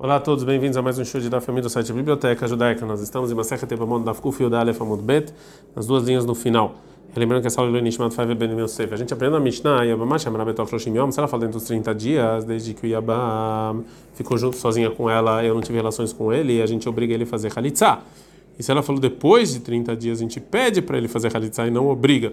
Olá a todos, bem-vindos a mais um show de da família do site Biblioteca Judaica. Nós estamos em Masechet Tebamon da Fkuf Yud Aleph Amud Bet, nas duas linhas no final. Lembrando que essa aula é Nishmat Faive Ben Yosef. A gente aprende na Mishnah, Yabamah Shamra Betoch Roshim Yom, se ela fala dentro dos 30 dias, desde que o Yabam ficou junto sozinha com ela, eu não tive relações com ele, e a gente obriga ele a fazer Halitzah. E se ela falou depois de 30 dias, a gente pede para ele fazer Halitzah e não obriga.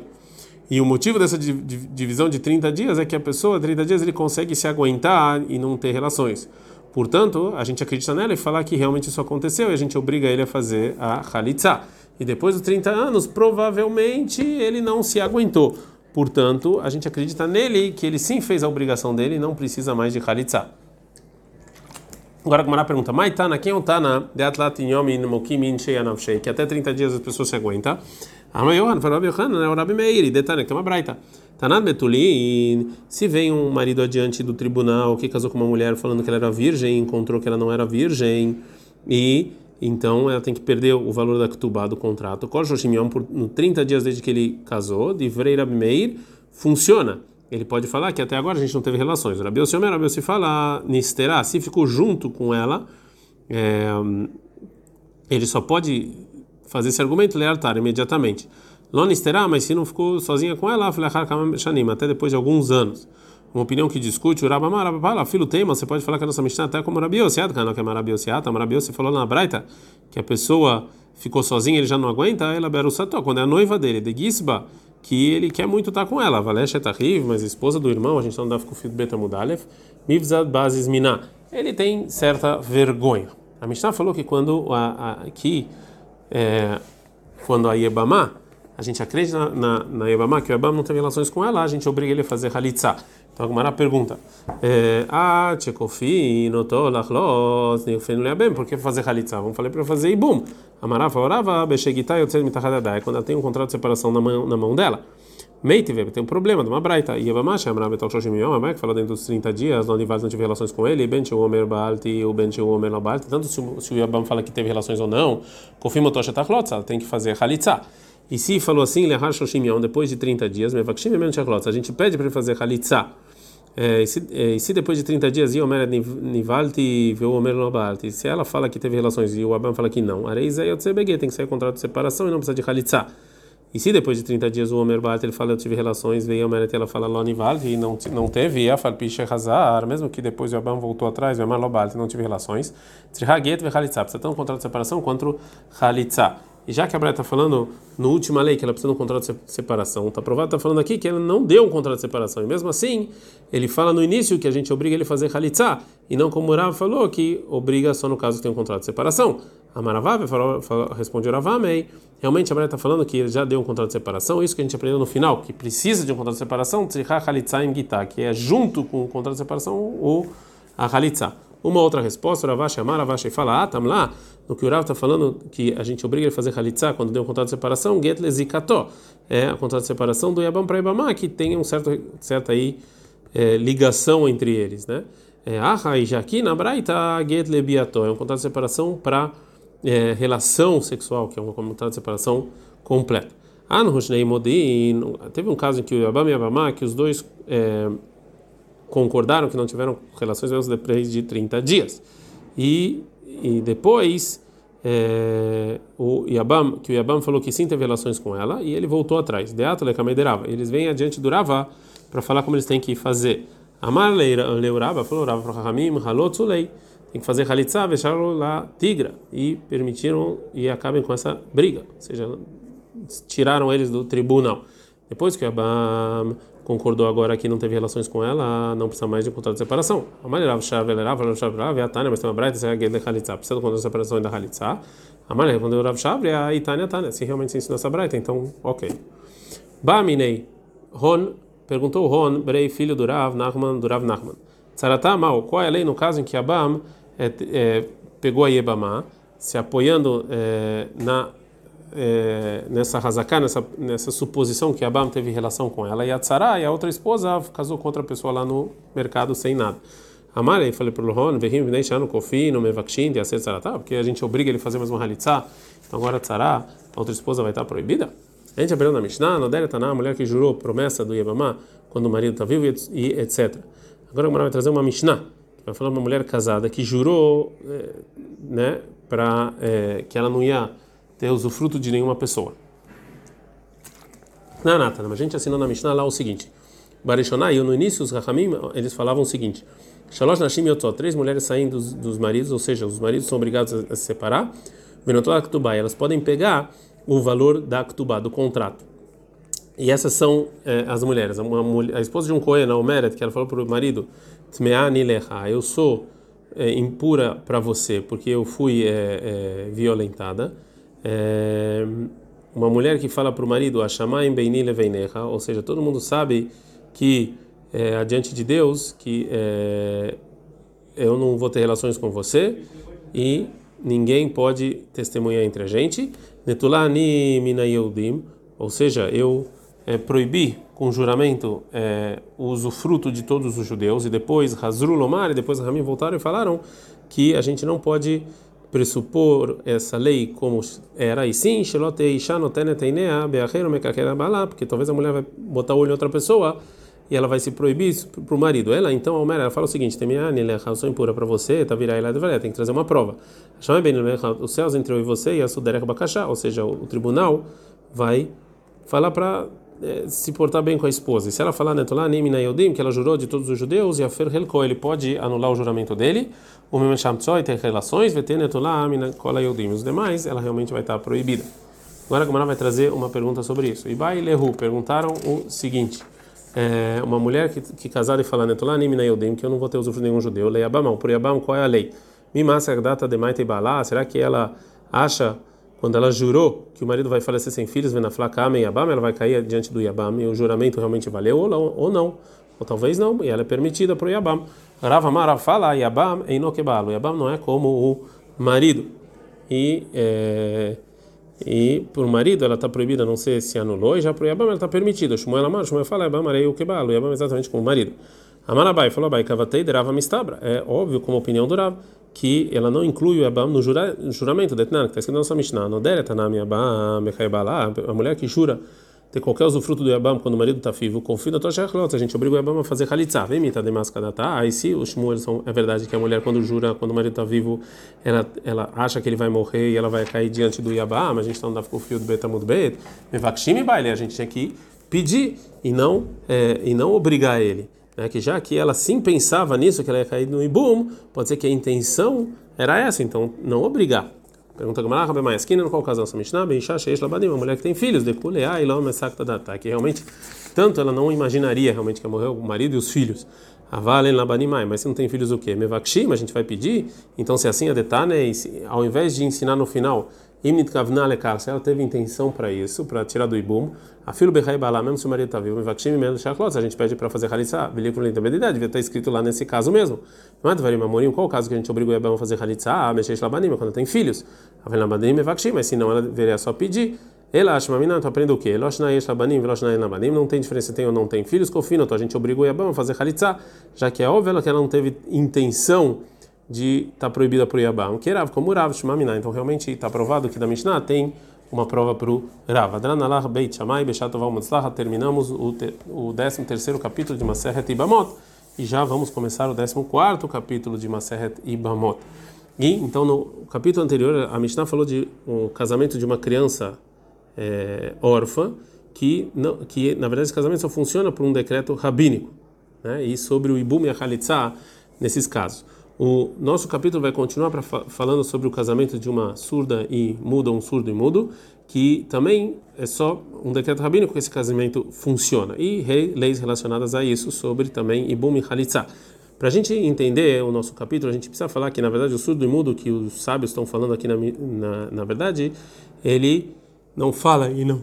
E o motivo dessa divisão de 30 dias é que a pessoa, 30 dias, ele consegue se aguentar e não ter relações. Portanto, a gente acredita nela e falar que realmente isso aconteceu e a gente obriga ele a fazer a Khalitsa. E depois dos 30 anos, provavelmente ele não se aguentou. Portanto, a gente acredita nele que ele sim fez a obrigação dele e não precisa mais de Khalitsa. Agora a Gumara pergunta: Maitana, quem é o Tana? Que até 30 dias as pessoas se aguentam. Amayohan, falou Yohanan, é o Rabi Meir, Detana, que é uma braita. Tanad Betulin, se vem um marido adiante do tribunal que casou com uma mulher falando que ela era virgem, encontrou que ela não era virgem, e então ela tem que perder o valor da Ktubá do contrato. Kol Shoshimion, por 30 dias desde que ele casou, de Vrei Rabi Meir, funciona. Ele pode falar que até agora a gente não teve relações. Rabi Osiomer, Rabi se fala, Nisterá, se ficou junto com ela, é, ele só pode fazer esse argumento lealtar imediatamente. Lonisterá, mas se não ficou sozinha com ela, até depois de alguns anos. Uma opinião que discute, o Rabamá, Rabapala, filho tema, você pode falar que a nossa Mishnah até como Rabiosiat, que é Marabiosiata, Marabiosi falou na Braita que a pessoa ficou sozinha, ele já não aguenta, ela Berusató, quando é a noiva dele, de Gisba, que ele quer muito estar com ela, Valesha Tahriv, mas esposa do irmão, a gente não dá com o filho Beta Mudalef, Mivzad Bazis Miná, ele tem certa vergonha. A Mishnah falou que quando a, a, que, é, quando a Yebamá, a gente acredita na, na, Yebamá, que o Yebam não teve relações com ela, a gente obriga ele a fazer Halitzah. Então a Gumara pergunta: é, Ah, Tchekofi, Notolachlos, bem, por que fazer Halitzah? Vamos falar para fazer Ibum. Amara falava, Beshegitai, Yotzer Mitachadadai, quando ela tem um contrato de separação na mão, na mão dela. Meitive, tem um problema de uma braita. E Yevamash, Amra Betal Shoshim Yom, que fala dentro dos 30 dias, onde não tive relações com ele, Ben Omer Baalti e o Ben Omer Baalti, tanto se, se o Yabam fala que teve relações ou não, Kofim Otosha Tachlotz, ela tem que fazer Halitzah. E se falou assim, Lehar Shoshim Yom, depois de 30 dias, Mevakshim Emen Tachlotz, a gente pede para ele fazer Halitzah. É, e, se, é, e se depois de 30 dias Yomer Nivalti veu Omer Nobalti, se ela fala que teve relações e o Abam fala que não, Areizei Yotzebege, tem que sair contrato de separação e não precisa de Halitzah. E se depois de 30 dias o Omer Balt ele fala eu tive relações, veio a Meret ela fala Lonivalti e não não teve, a Falpiche Hazar, mesmo que depois o Abam voltou atrás, veio a Malobalt não tive relações, Trihaget ve Halitzah, precisa ter um contrato de separação quanto Halitzah. E já que a Braia está falando no última lei que ela precisa de um contrato de separação, está provado, está falando aqui que ela não deu um contrato de separação. E mesmo assim, ele fala no início que a gente obriga ele a fazer halitzá, e não como o Rav falou, que obriga só no caso que tem um contrato de separação. A Maravave responde Ravamei. Realmente a Braia está falando que ele já deu um contrato de separação, isso que a gente aprendeu no final, que precisa de um contrato de separação, que é junto com o contrato de separação ou a halitzá. Uma outra resposta, Ravashi Amar, Ravashi fala, ah, tam lá, no que o Rav está falando, que a gente obriga ele a fazer halitzá quando deu um contrato de separação, get lezikato, é o contrato de separação do Yabam para Ibamá, que tem um certo, certa aí, é, ligação entre eles, né? É, ah, e já aqui na Braita, get lebiato, é um contrato de separação para é, relação sexual, que é um contrato de separação completa. Ah, no Roshnei Modin, teve um caso em que o Yabam e Yabamá, que os dois é, concordaram que não tiveram relações menos depois de 30 dias. E, e depois é, o Yabam, que o Yabam falou que sim teve relações com ela e ele voltou atrás. Eles vêm adiante do Rava para falar como eles têm que fazer. Amar leurava falou Rava para Hamim halotzulei. Tem que fazer halitzá, deixaram lá tigra e permitiram e acabem com essa briga. Ou seja, tiraram eles do tribunal. Depois que o Yabam concordou agora que não teve relações com ela, não precisa mais de contrato de separação. A maneira chave ela era chave a Tânia, mas tem uma braita, se é de Halitza, precisa do contrato de separação da Halitza. A maneira quando eu Rav Shavre é a Itânia Tânia, se realmente se ensinou essa braita, então, OK. Baminei Ron perguntou Ron, Brei, filho do Rav Nachman, do Rav Nachman. Tsaratá mal, qual é a lei no caso em que Abam é, é, pegou a Yebamá, se apoiando é, na é, nessa razaká, nessa, nessa suposição que Abam teve relação com ela, e a Tzara, e a outra esposa, casou com outra pessoa lá no mercado sem nada. Amarei, falei para o Ron, vem no kofi, no mevakshin, de acer tzaratá, porque a gente obriga ele a fazer mais uma halitzá, então agora a Tzara, a outra esposa vai estar proibida? A gente aprendeu na Mishnah, no Dere Taná, a mulher que jurou promessa do Yebamá quando o marido está vivo e etc. Agora a vai trazer uma Mishnah vai falar uma mulher casada que jurou, né, para é, que ela não ia ter usufruto de nenhuma pessoa. Na nata, a gente assinou na Mishnah lá o seguinte: Barishonai, no início os Rahamim, eles falavam o seguinte: Shalosh Nashim Yotzó, três mulheres saem dos, dos maridos, ou seja, os maridos são obrigados a, se separar. Venotó Ktubá, elas podem pegar o valor da Ktubá, do contrato. E essas são é, as mulheres. Mulher, a esposa de um Cohen, a Omeret, que ela falou para o marido: Tmea Nilecha, eu sou é, impura para você porque eu fui é, violentada. Uma mulher que fala para o marido: Ashamayim Beini ou seja, todo mundo sabe que é, adiante de Deus que é, eu não vou ter relações com você e ninguém pode testemunhar entre a gente. Netulani ou seja, eu é, proibi com juramento é, o usufruto de todos os judeus e depois Hazrulomar e depois Ramim voltaram e falaram que a gente não pode pressupor essa lei como era e sim, porque talvez a mulher vai botar o olho em outra pessoa e ela vai se proibir para o marido. Ela então, a Almer, ela fala o seguinte: eu sou impura para você, tá virar ela tem que trazer uma prova. Os céus entre eu e você e a Suderek Bakashá, ou seja, o, tribunal vai falar para se portar bem com a esposa. E se ela falar Netolá Nimina Yodim, que ela jurou de todos os judeus, e a Fer Helko, ele pode anular o juramento dele. O Memesham Tzoy tem relações, Veter Netolá Amina Kola Yodim. Os demais, ela realmente vai estar proibida. Agora a Gomara vai trazer uma pergunta sobre isso. Ibai e Lehu perguntaram o seguinte é, uma mulher que, que casada e fala Netolanim Yodim, que eu não vou ter usufruto nenhum judeu, lei Abamão, por Yabam, qual é a lei? Mimasa data de Maite Balá, será que ela acha, quando ela jurou que o marido vai falecer sem filhos, vendo a flacama e Yabam, ela vai cair diante do Yabam e o juramento realmente valeu ou não? Ou, talvez não, e ela é permitida para o Yabam. Rava Mara fala, Yabam em Nokebalo, Yabam não é como o marido. E. É, e por marido ela está proibida, não sei se anulou, e já para o Yabam ela está permitida. Shmuel Amar, Shmuel fala, Yabam arei o kebalo, Yabam exatamente como o marido. Amarabai falou, Abai, kavatei derava mistabra. É óbvio, como opinião do Rav, que ela não inclui o Yabam no jura, juramento, detnan, que está escrito na nossa Mishnah, a mulher que jura ter qualquer usufruto do Yabam quando o marido está vivo, confia na tua a gente obriga o Yabam a fazer Khalitza, vem mita de tá? Aí se os Shmuel são, é verdade que a mulher quando jura, quando o marido está vivo, ela, ela acha que ele vai morrer e ela vai cair diante do mas a gente está andando com o fio do Betamud Bet, Mevakshim baile, a gente tinha que pedir e não, é, e não obrigar ele. Né? Que já que ela sim pensava nisso, que ela ia cair no Ibum, pode ser que a intenção era essa, então não obrigar. Pergunta Gamara, Rabi Maiaskina, no qual ocasião essa Mishnah, Beisha Sheish Labadim, uma mulher que tem filhos, de Kulea e Lama Sakta Data, que realmente, tanto ela não imaginaria realmente que ia morrer o marido e os filhos. Avalen Labadim mas se não tem filhos o quê? Mevakshim, a gente vai pedir? Então se assim a Detane, ao invés de ensinar no final Imnit kavna lekar, se ela teve intenção para isso, para tirar do ibum, a filho bechai balá, mesmo se o marido está vivo, mevakshim mel shaklot, a gente pede para fazer halitza, veliko lentabilidade, devia estar escrito lá nesse caso mesmo. Não é devarim amorim, qual o caso que a gente obrigou o Yabam a fazer halitza? Ah, mexer labanim, quando tem filhos. Avel labanim mevakshim, mas se não, ela deveria só pedir. Ela acha, mamina, tu aprende o quê? Não tem diferença tem ou não tem filhos, confino, então a gente obrigou o Yabam a fazer halitza, já que é óbvio que ela não teve intenção de estar tá proibida para o Yabam, que Rav, como Rav Shmamina. Então realmente está provado que da Mishnah tem uma prova para o Rav. Adranalah Beit Shamai Beshatoval Matzlaha. Terminamos o, te, o 13 capítulo de Maseret Ibamot e já vamos começar o 14 capítulo de Maseret Ibamot. E então no capítulo anterior a Mishnah falou de um casamento de uma criança é, órfã que não, que na verdade esse casamento só funciona por um decreto rabínico, né? E sobre o Ibum e a Khalitsa nesses casos. O nosso capítulo vai continuar pra, falando sobre o casamento de uma surda e muda, um surdo e mudo, que também é só um decreto rabínico que esse casamento funciona. E leis relacionadas a isso sobre também Ibum e Halitza. Para a gente entender o nosso capítulo, a gente precisa falar que, na verdade, o surdo e mudo que os sábios estão falando aqui, na, na, na verdade, ele não fala e não,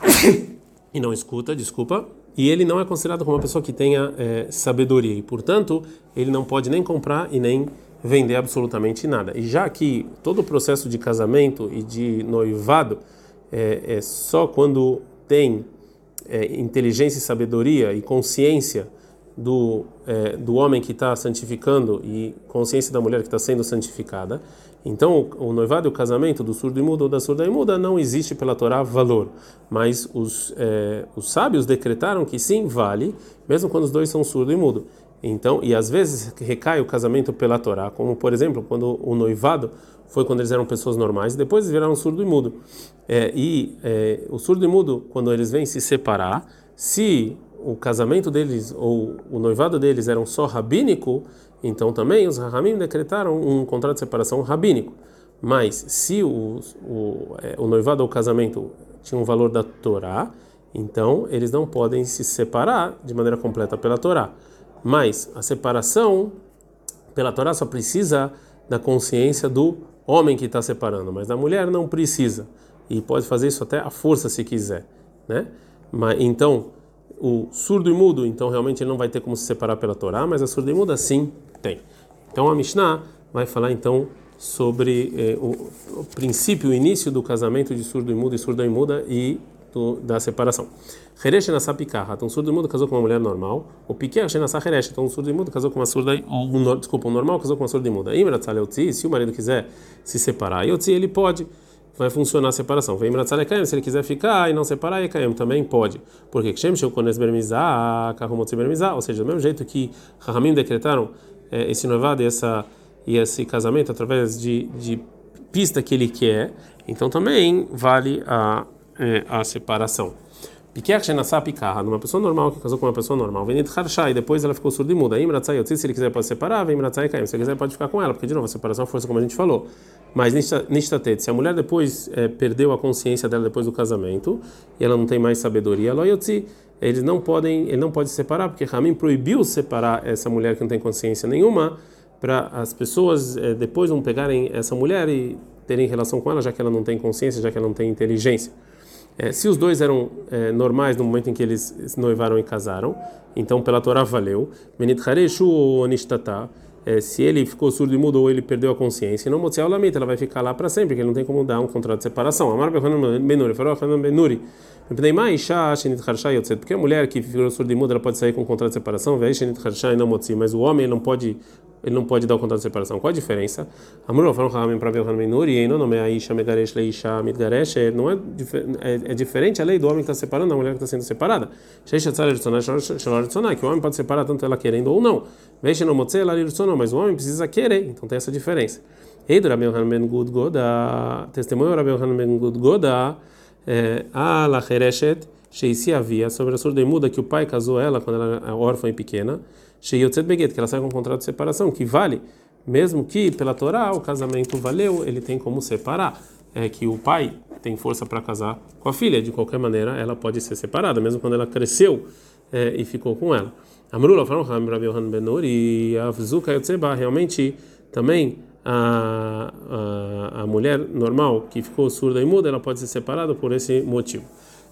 e não escuta, desculpa, e ele não é considerado como uma pessoa que tenha é, sabedoria e, portanto, ele não pode nem comprar e nem vender absolutamente nada. E já que todo o processo de casamento e de noivado é, é só quando tem é, inteligência e sabedoria e consciência do, é, do homem que está santificando e consciência da mulher que está sendo santificada. Então, o, noivado e o casamento do surdo e mudo ou da surda e muda não existe pela Torá valor, mas os, é, os sábios decretaram que sim, vale, mesmo quando os dois são surdo e mudo. Então, e às vezes recai o casamento pela Torá, como por exemplo, quando o noivado foi quando eles eram pessoas normais, depois viraram surdo e mudo. É, e é, o surdo e mudo, quando eles vêm se separar, se o casamento deles ou o noivado deles eram só rabínico, então também os Rahamim decretaram um contrato de separação rabínico. Mas se o, o, é, o noivado ou o casamento tinha um valor da Torá, então eles não podem se separar de maneira completa pela Torá. Mas a separação pela Torá só precisa da consciência do homem que está separando, mas da mulher não precisa. E pode fazer isso até à força se quiser, né? Mas então o surdo e mudo, então realmente ele não vai ter como se separar pela Torá, mas a surda e muda sim tem. Então a Mishnah vai falar então sobre eh, o, o, princípio, o início do casamento de surdo e mudo e surda e muda e do, da separação. Heresh nasá picarra, então surdo e mudo casou com uma mulher normal. O piquer nasá heresh, então surdo e mudo casou com uma surda, um, desculpa, um normal casou com uma surda e muda. Imrat se o marido quiser se separar, yotzi ele pode vai funcionar a separação. Vem se ele quiser ficar e não separar, e também pode. Porque ou seja, do mesmo jeito que Rahamim decretaram é, esse noivado e, essa, e esse casamento através de, de pista que ele quer, então também vale a, é, a separação. Numa pessoa normal que casou com uma pessoa normal, Venit Harshai, depois ela ficou surda e muda. Se ele quiser pode separar, vem Se ele quiser pode ficar com ela, porque de novo a separação é força, como a gente falou. Mas Nishtatet, se a mulher depois é, perdeu a consciência dela depois do casamento e ela não tem mais sabedoria, Loyotzi, eles não podem, ele não pode separar, porque Ramin proibiu separar essa mulher que não tem consciência nenhuma, para as pessoas é, depois não pegarem essa mulher e terem relação com ela, já que ela não tem consciência, já que ela não tem inteligência. É, se os dois eram é, normais no momento em que eles se noivaram e casaram, então pela Torá valeu. Benit ou é, se ele ficou surdo e mudo ou ele perdeu a consciência, não Motziah Olamit, ela vai ficar lá para sempre, porque ele não tem como dar um contrato de separação. Amar Benuri, falou Benuri. Porque a mulher que ficou surda e muda, ela pode sair com um contrato de separação, mas o homem não pode ele não pode dar o contrato de separação. Qual a diferença? Falam Ramim para a Isha não é, é, é diferente a lei do homem que está separando da mulher que está sendo separada. Que o homem pode separar tanto ela querendo ou não. Mas o homem precisa querer, então tem essa diferença. Ei, do Rabbi Hanan Gud Goda, testemunho Rabbi Hanan Gud Goda, a la Hereshet, Sheisi havia sobre a surda muda que o pai casou ela quando ela era órfã e pequena. Sheyotzet Beget, que ela sai com um contrato de separação, que vale, mesmo que pela Torá o casamento valeu, ele tem como separar. É que o pai tem força para casar com a filha, de qualquer maneira ela pode ser separada, mesmo quando ela cresceu é, e ficou com ela. Amrula falaram Rabi Yohan e Avzuka Yotzeba, realmente também a, a, a mulher normal que ficou surda e muda, ela pode ser separada por esse motivo.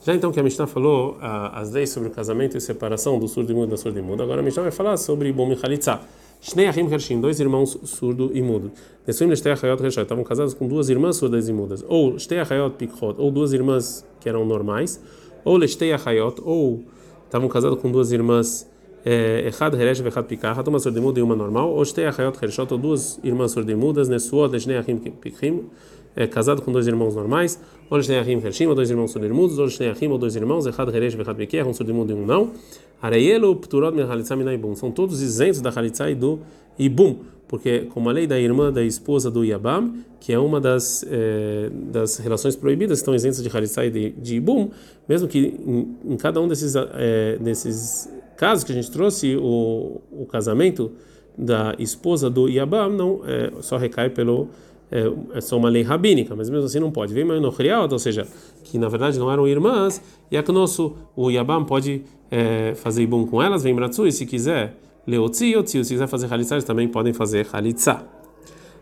Já então que a Mishnah falou ah, as leis sobre o casamento e separação do surdo e mudo da surda e mudo, agora a Mishnah vai falar sobre Bom Michalitza. Shnei Achim Hershim, dois irmãos surdo e mudo. Nessuim Shtei Achayot Reshot, estavam casados com duas irmãs surdas e mudas. Ou Shtei Achayot Pikhot, ou duas irmãs que eram normais. Ou Leshtei Achayot, ou estavam casados com duas irmãs Echad Heresh Vechad Pikah, uma surda e muda e uma normal. Ou Shtei Achayot Hershot, ou duas irmãs surdas e mudas. Nessuot Leshnei Achim Pikhim, é casado com dois irmãos normais, ou Shnei Hershim, dois irmãos surdirmudos, ou Shnei ou dois irmãos, Echad Heresh Vechad Beker, um surdirmudo e um não. Areielo Min Halitza Minaibum, são todos isentos da Halitza e do Ibum, porque como a lei da irmã da esposa do Yabam, que é uma das, eh, das relações proibidas, estão isentas de Halitza e de, de Ibum, mesmo que em, em cada um desses, eh, desses casos que a gente trouxe, o, o casamento da esposa do Yabam não eh, só recai pelo é, é só uma lei rabínica, mas mesmo assim não pode. Vem Manochriot, ou seja, que na verdade não eram irmãs, e a que nosso, o Yabam pode é, fazer ibum com elas, vem Bratsu, e se quiser Leotzi, Otzi, se quiser fazer Halitzah, eles também podem fazer Halitzah.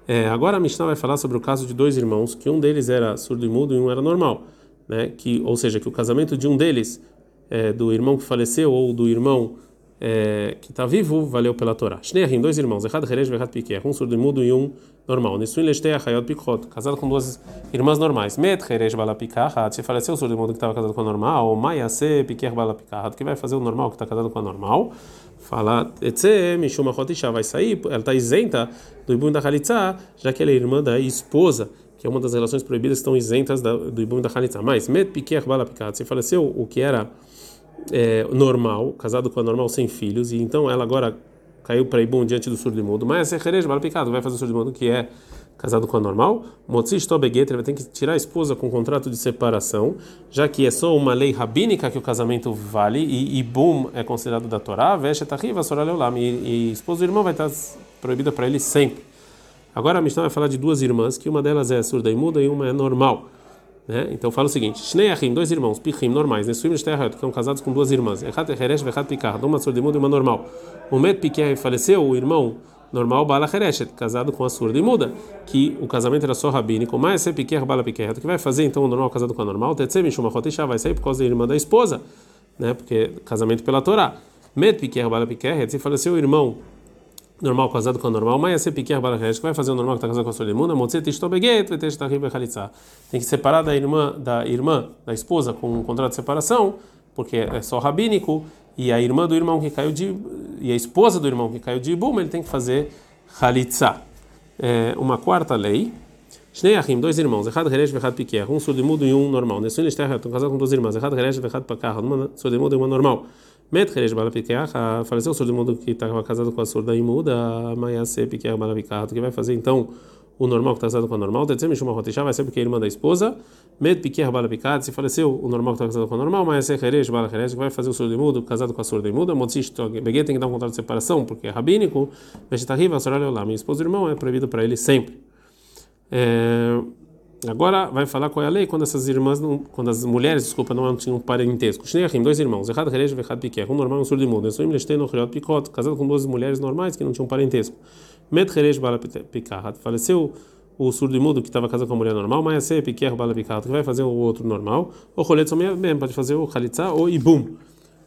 É, agora a Mishnah vai falar sobre o caso de dois irmãos, que um deles era surdo e mudo e um era normal, né? Que, ou seja, que o casamento de um deles, é, do irmão que faleceu ou do irmão é, que está vivo, valeu pela Torá. Shneachim, dois irmãos, Echad Heresh e Echad Piquer, um surdo e mudo e um normal. Casado com duas irmãs normais. Se faleceu o e mudo que estava casado com a normal, Balapikahat, que vai fazer o normal que está casado com a normal. Fala, vai sair, ela está isenta do Ibum da Halitzah, já que ela é irmã da esposa que é uma das relações proibidas que estão isentas do Ibum da Halitzah. Mas, se faleceu o que era é, normal, casado com a normal sem filhos, e então ela agora caiu para Ibum diante do surdo mudo, mas é Herej picado, vai fazer o surdo mudo que é casado com a normal, Motzish Tobeget, ele vai ter que tirar a esposa com contrato de separação, já que é só uma lei rabínica que o casamento vale, e Ibum é considerado da Torá, Veshet Arriva, Soraleolam, e, e esposa e irmã vai estar proibida para ele sempre. Agora a Mishnah vai falar de duas irmãs, que uma delas é surda e muda e uma é normal. Né? Então fala o seguinte: Shnei dois irmãos, Pichim, normais, Nesuim e que são casados com duas irmãs. Echat Heresh, Vechat Pikar, uma surda e uma normal. O Met Piquer faleceu, o irmão normal, Bala Hereshet, casado com a surda e muda, que o casamento era só rabínico, mas se Piquer, Bala Piquer, o que vai fazer então o normal casado com a normal? Tetsem, Shumachot Isha, vai sair por causa da irmã da esposa, né? porque casamento pela Torá. Met Piquer, Bala Piquer, se faleceu o irmão normal casado com a normal, mas é piquer balachesh, que vai fazer o normal que está casado com a sua irmã, motzet ishtobeget, tem que separar da irmã, da irmã, da esposa com um contrato de separação, porque é só rabínico, e a irmã do irmão que caiu de e a esposa do irmão que caiu de ibum, ele tem que fazer halitza. É uma quarta lei. Shnei achim, dois irmãos, errado heresh vechad piquer, um surdo e um normal. Nessun estão casados com duas irmãs, errado heresh vechad pakar, uma surdo e uma normal. Met Heresh Balapikeach, faleceu o surdo mundo que estava casado com a surda imuda, Mayase Pikeach Balapikeach, que vai fazer então o normal que está casado com a normal, Tetzem Shuma Rotishá, vai ser porque é irmã da esposa, Met Pikeach Balapikeach, se faleceu o normal que está casado com a normal, Mayase Heresh Balacheresh, que vai fazer o surdo imudo casado com a surda imuda, Motzish Beguet tem que dar um contrato de separação, porque é rabínico, Veshitahiva, Sorale Olam, minha esposa e irmão é proibido para ele sempre. É... Agora vai falar qual é a lei quando essas irmãs, não, quando as mulheres, desculpa, não tinham parentesco. Shneachim, dois irmãos, errado Herej um normal e um surdo imundo. Nessuim Leshtei no Chriot Picot, casado com duas mulheres normais que não tinham parentesco. Met Herej Bala faleceu o surdo imundo que estava casado com a mulher normal, mas é Piquer Bala que vai fazer o outro normal. O Rolet mesmo pode fazer o Khalitza ou Ibum.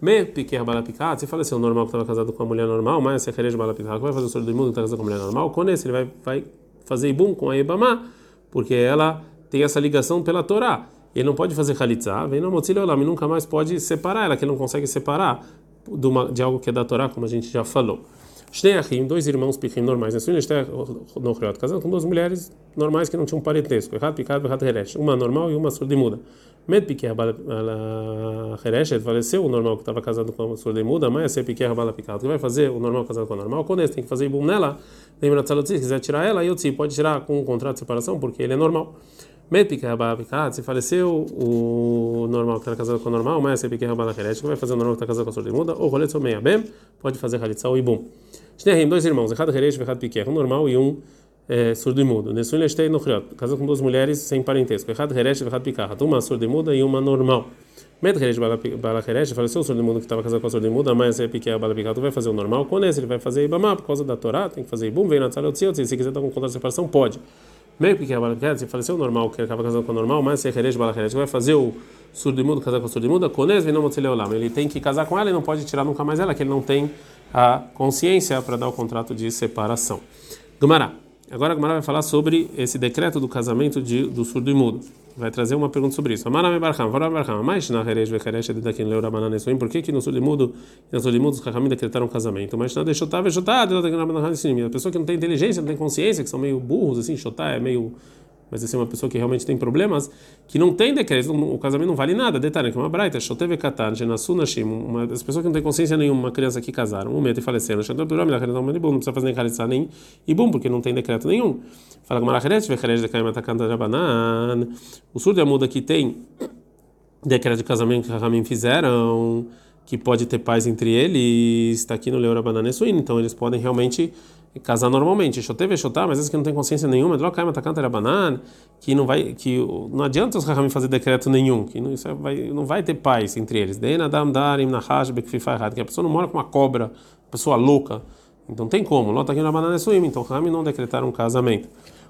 Me Piquer Bala Picahat, se faleceu o normal que estava casado com a mulher normal, mas Herej Bala Picahat, que vai fazer o surdo imundo que está casado com a mulher normal. Com esse ele vai, vai fazer Ibum com a Ibama porque ela tem essa ligação pela Torá. Ele não pode fazer halitzah, vem no motzile olam, e nunca mais pode separar ela, que ele não consegue separar de, uma, de algo que é da Torá, como a gente já falou. Shnei dois irmãos pichim normais, no casado com duas mulheres normais que não tinham parentesco, errado picado, errado uma normal e uma surdimuda. Med piquer bala hereshet, faleceu o normal que estava casado com a surdimuda, mas se piquer bala picado, que vai fazer o normal casado com a normal, quando tem que fazer ibum nela, lembra se quiser tirar ela, eu pode tirar com um contrato de separação, porque ele é normal. Se faleceu o normal que está casado com o normal, mas se piquer rabala heresh, que vai fazer o normal que está casado com a surdimuda, ou rolet someia bem, pode fazer halitza ou ibum. Shneim, dois irmãos, errado Heresh, errado Piquer, um normal e um é, surdo e mudo. Nessun Lestei no Criot, casado com duas mulheres sem parentesco. Errado Heresh, errado Picar, uma surda e muda e uma normal. Med Heresh, Bala Heresh, faleceu o surdo e mudo que estava casado com a surda e muda, mas é Piquer, Bala Picar, tu vai fazer o normal. Esse ele vai fazer Ibama, por causa da Torá, tem que fazer Ibum, vem na Tzara se quiser dar um contrato de separação, pode. Meio Piquer, Bala Picar, se faleceu o normal, que acaba casado com o normal, mas é Heresh, Bala vai fazer o surdo e mudo casar com a surdo e muda, com esse vem no Ele tem que casar com ela e não pode tirar nunca mais ela, que ele não tem a consciência para dar o contrato de separação. Gumará. Agora a Gumará vai falar sobre esse decreto do casamento de, do surdo e mudo. Vai trazer uma pergunta sobre isso. Amarame barham, vará barham, mas na herej vecheresh de daquele leura banana isso. Por que que no surdo e mudo no surdo e mudo os Chachamim decretaram casamento? Mas na deixotá, vejotá, de daquele banana isso. A pessoa que não tem inteligência, não tem consciência, que são meio burros assim, chotá é meio mas é uma pessoa que realmente tem problemas, que não tem decreto, o casamento não vale nada. Detalhe, que uma braita, shoteve katan, genassunashim, uma das pessoas que não tem consciência nenhuma, uma criança que casaram, um medo e faleceram, não precisa fazer nem khalitsa nem ibum, porque não tem decreto nenhum. Fala que maracheret, vecherej de kaim atacanta rabanan. O surdo e muda que tem decreto de casamento que Rahamim fizeram, que pode ter paz entre eles, está aqui no Leora Banana então eles podem realmente casar normalmente. Choteve chotar, mas vezes que não tem consciência nenhuma, banana, que não vai, que não adianta os Rahamim fazer decreto nenhum, que não, isso vai, não vai ter paz entre eles. Que a pessoa não mora com uma cobra, pessoa louca. Então tem como. Lota aqui na banana suim, então Rahamim não decretaram um casamento.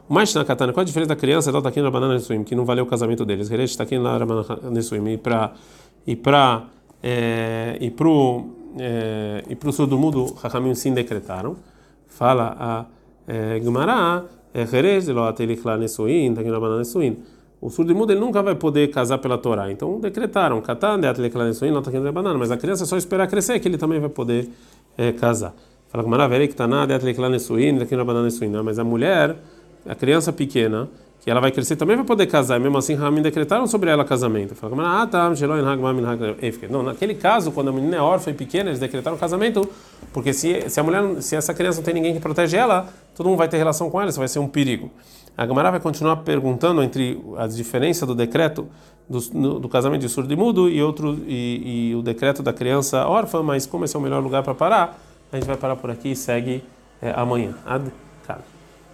O mais na katana, qual a diferença da criança lota aqui na banana suim, que não valeu o casamento deles? Reresh está aqui na banana suim e para e para é, e pro é, e pro surdo mudo Rahamim sim decretaram fala a é, Gemara, é Jerez, o surdo mudo ele nunca vai poder casar pela Torá. Então decretaram, Nesuin, banana, mas a criança é só esperar crescer que ele também vai poder é, casar. Fala Gemara, Verei que Taná de Atleiklan Nesuin, banana Nesuin. Mas a mulher, a criança pequena, que ela vai crescer também vai poder casar, e mesmo assim Ramin decretaram sobre ela casamento. Fala, ah, tá, não, naquele caso, quando a menina é órfã e pequena, eles decretaram casamento, porque se, se a mulher, se essa criança não tem ninguém que protege ela, todo mundo vai ter relação com ela, isso vai ser um perigo. A Gamara vai continuar perguntando entre a diferença do decreto do, no, do casamento de surdo e mudo e outro e, e, o decreto da criança órfã, mas como esse é o melhor lugar para parar, a gente vai parar por aqui e segue é, amanhã. Ad.